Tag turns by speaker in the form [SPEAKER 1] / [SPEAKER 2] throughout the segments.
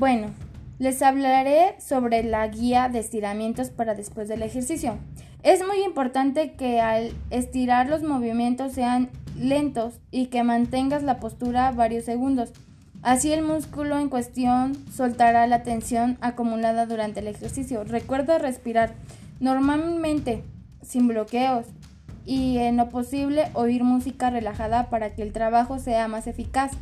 [SPEAKER 1] Bueno, les hablaré sobre la guía de estiramientos para después del ejercicio. Es muy importante que al estirar los movimientos sean lentos y que mantengas la postura varios segundos. Así el músculo en cuestión soltará la tensión acumulada durante el ejercicio. Recuerda respirar normalmente, sin bloqueos y en lo posible oír música relajada para que el trabajo sea más eficaz.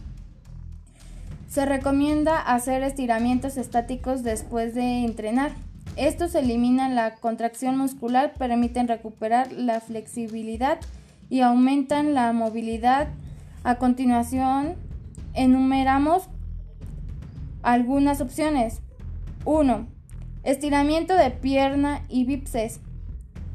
[SPEAKER 1] Se recomienda hacer estiramientos estáticos después de entrenar. Estos eliminan la contracción muscular, permiten recuperar la flexibilidad y aumentan la movilidad. A continuación, enumeramos algunas opciones. 1. Estiramiento de pierna y bíceps.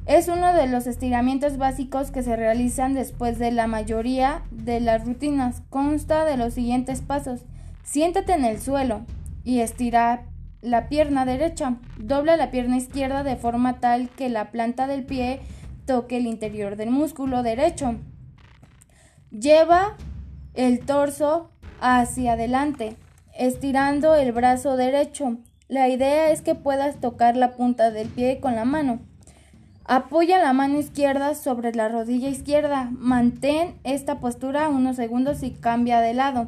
[SPEAKER 1] Es uno de los estiramientos básicos que se realizan después de la mayoría de las rutinas. Consta de los siguientes pasos. Siéntate en el suelo y estira la pierna derecha. Dobla la pierna izquierda de forma tal que la planta del pie toque el interior del músculo derecho. Lleva el torso hacia adelante, estirando el brazo derecho. La idea es que puedas tocar la punta del pie con la mano. Apoya la mano izquierda sobre la rodilla izquierda. Mantén esta postura unos segundos y cambia de lado.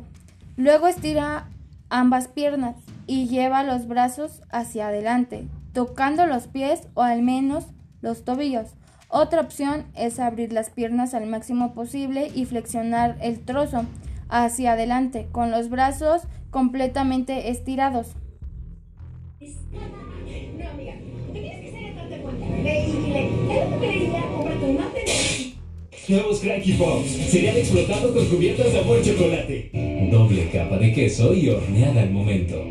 [SPEAKER 1] Luego estira ambas piernas y lleva los brazos hacia adelante, tocando los pies o al menos los tobillos. Otra opción es abrir las piernas al máximo posible y flexionar el trozo hacia adelante con los brazos completamente estirados.
[SPEAKER 2] Nuevos Cranky Pops. Cereal explotado con cubiertas de amor chocolate. Doble capa de queso y horneada al momento.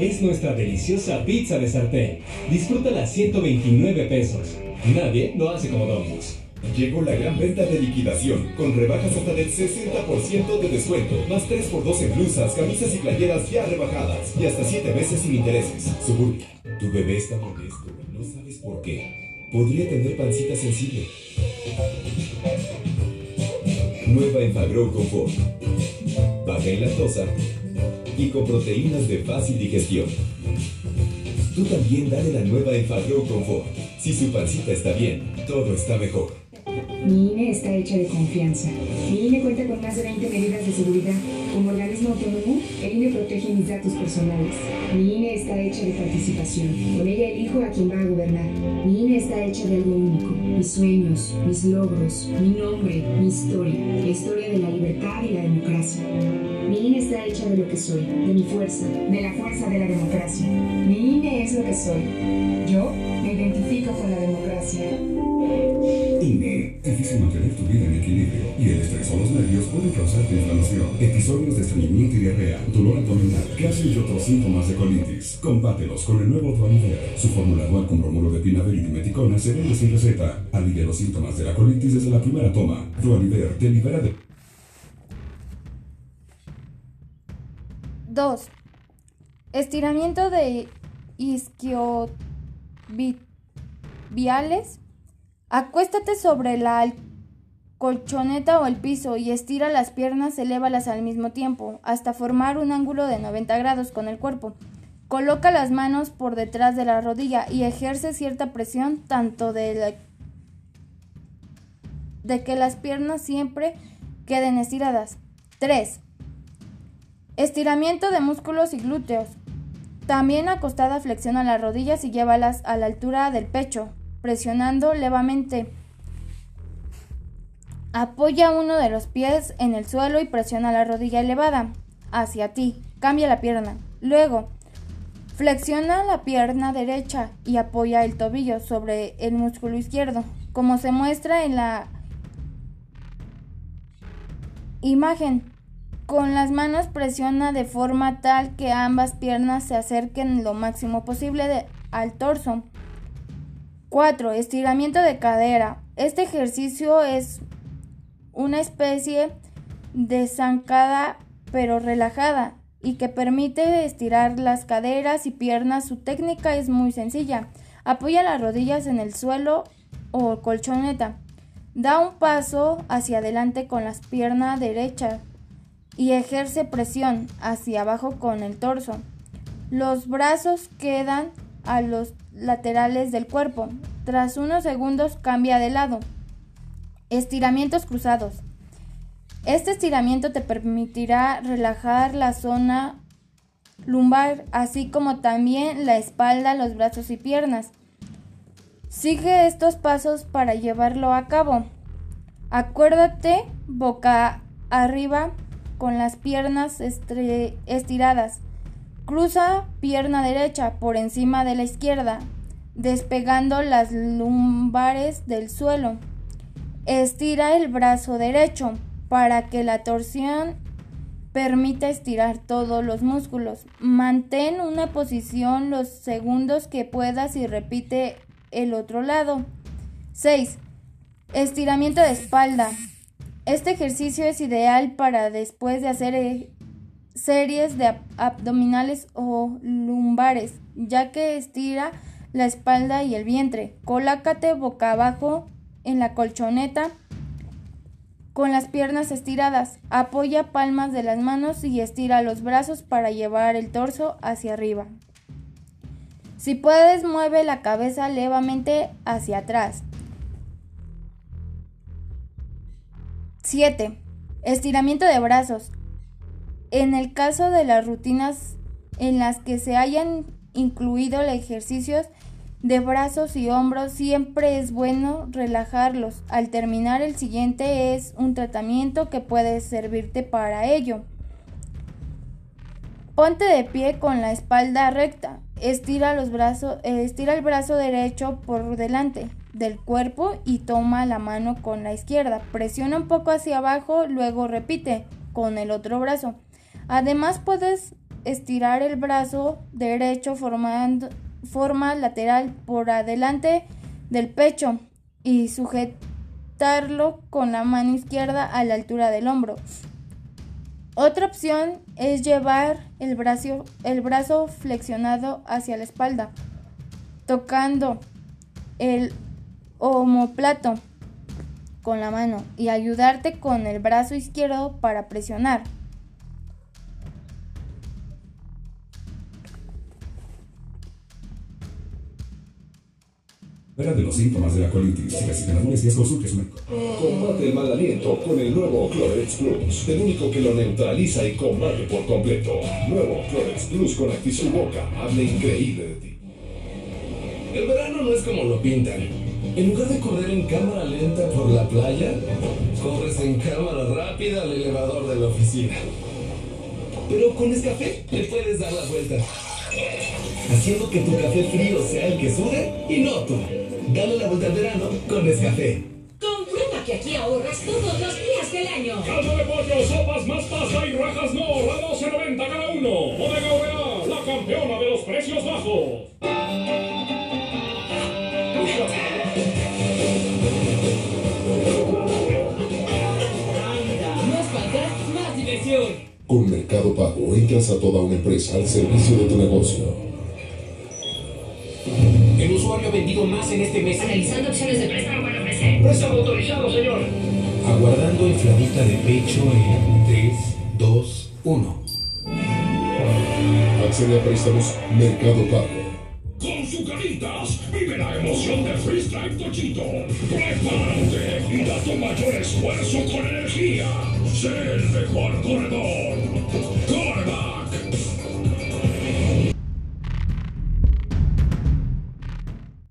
[SPEAKER 2] Es nuestra deliciosa pizza de sartén. Disfrútala a 129 pesos. Nadie lo hace como Domino's.
[SPEAKER 3] Llegó la gran venta de liquidación, con rebajas hasta del 60% de descuento, más 3x2 en blusas, camisas y playeras ya rebajadas, y hasta 7 meses sin intereses. Suburbia, tu bebé está molesto no sabes por qué. Podría tener pancita sensible. Nueva Enfagrow Confort. Baja en lactosa y con proteínas de fácil digestión. Tú también dale la nueva Enfagrow Confort. Si su pancita está bien, todo está mejor.
[SPEAKER 4] Mi INE está hecha de confianza. Mi INE cuenta con más de 20 medidas de seguridad. Como organismo autónomo, el INE protege mis datos personales. Mi INE está hecha de participación. Con ella elijo a quien va a gobernar. Mi INE está hecha de algo único. Mis sueños, mis logros, mi nombre, mi historia. La historia de la libertad y la democracia. Mi INE está hecha de lo que soy, de mi fuerza, de la fuerza de la democracia. Mi INE es lo que soy. Yo me identifico con la democracia.
[SPEAKER 5] INE. Difícil mantener tu vida en equilibrio y el estrés o los nervios pueden causarte inflamación, episodios de estreñimiento y diarrea, dolor abdominal, gases y otros síntomas de colitis. Combátelos con el nuevo Dualiver. Su fórmula dual con bromuro de pinabel y dimeticona se vende sin receta. Alivia los síntomas de la colitis desde la primera toma. Dualiver te libera de...
[SPEAKER 1] 2. Estiramiento de isquiotibiales. Acuéstate sobre la colchoneta o el piso y estira las piernas, elévalas al mismo tiempo, hasta formar un ángulo de 90 grados con el cuerpo. Coloca las manos por detrás de la rodilla y ejerce cierta presión tanto de, la- de que las piernas siempre queden estiradas. 3. Estiramiento de músculos y glúteos. También acostada flexiona las rodillas y llévalas a la altura del pecho, presionando levemente. Apoya uno de los pies en el suelo y presiona la rodilla elevada hacia ti. Cambia la pierna. Luego, flexiona la pierna derecha y apoya el tobillo sobre el músculo izquierdo, como se muestra en la imagen. Con las manos presiona de forma tal que ambas piernas se acerquen lo máximo posible al torso. 4. Estiramiento de cadera. Este ejercicio es una especie de zancada pero relajada y que permite estirar las caderas y piernas. Su técnica es muy sencilla. Apoya las rodillas en el suelo o colchoneta. Da un paso hacia adelante con las piernas derechas y ejerce presión hacia abajo con el torso. Los brazos quedan a los laterales del cuerpo. Tras unos segundos cambia de lado. Estiramientos cruzados. Este estiramiento te permitirá relajar la zona lumbar, así como también la espalda, los brazos y piernas. Sigue estos pasos para llevarlo a cabo. Acuérdate boca arriba con las piernas estiradas. Cruza pierna derecha por encima de la izquierda, despegando las lumbares del suelo. Estira el brazo derecho para que la torsión permita estirar todos los músculos. Mantén una posición los segundos que puedas y repite el otro lado. 6. Estiramiento de espalda. Este ejercicio es ideal para después de hacer series de abdominales o lumbares, ya que estira la espalda y el vientre. Colócate boca abajo en la colchoneta con las piernas estiradas. Apoya palmas de las manos y estira los brazos para llevar el torso hacia arriba. Si puedes, mueve la cabeza levemente hacia atrás. 7. Estiramiento de brazos. En el caso de las rutinas en las que se hayan incluido ejercicios de brazos y hombros, siempre es bueno relajarlos. Al terminar el siguiente es un tratamiento que puede servirte para ello. Ponte de pie con la espalda recta. Estira los brazos, eh, estira el brazo derecho por delante del cuerpo y toma la mano con la izquierda. Presiona un poco hacia abajo, luego repite con el otro brazo. Además puedes estirar el brazo derecho formando forma lateral por adelante del pecho y sujetarlo con la mano izquierda a la altura del hombro. Otra opción es llevar el brazo, el brazo flexionado hacia la espalda, tocando el omoplato con la mano y ayudarte con el brazo izquierdo para presionar.
[SPEAKER 5] De los síntomas de la colitis, si persisten las molestias, consulte su médico.
[SPEAKER 3] Combate el mal aliento con el nuevo Clorex Plus, el único que lo neutraliza y combate por completo. Nuevo Clorex Plus con Actisu Boca, habla increíble de ti.
[SPEAKER 2] El verano no es como lo pintan. En lugar de correr en cámara lenta por la playa, corres en cámara rápida al elevador de la oficina. Pero con Nescafé le puedes dar la vuelta. Haciendo que tu café frío sea el que sude y no tú. Dale la vuelta al verano con Nescafé.
[SPEAKER 6] Comprueba que aquí ahorras todos los días del año.
[SPEAKER 7] Caldo de pollo, sopas más pasta y rajas no, a 12.90 cada uno. Bodega Orea, la campeona de los precios bajos.
[SPEAKER 3] Entras a toda una empresa al servicio de tu negocio.
[SPEAKER 2] El usuario ha vendido más en este mes.
[SPEAKER 6] Analizando opciones de préstamo para PC.
[SPEAKER 7] Préstamo autorizado, señor.
[SPEAKER 2] Aguardando infladita de pecho en 3, 2, 1.
[SPEAKER 3] Accede a préstamos Mercado Pago
[SPEAKER 7] azucaritas, vive la emoción de Freestyle Tochito. Prepárate y da tu mayor esfuerzo con energía. Sé el mejor corredor. ¡Corre!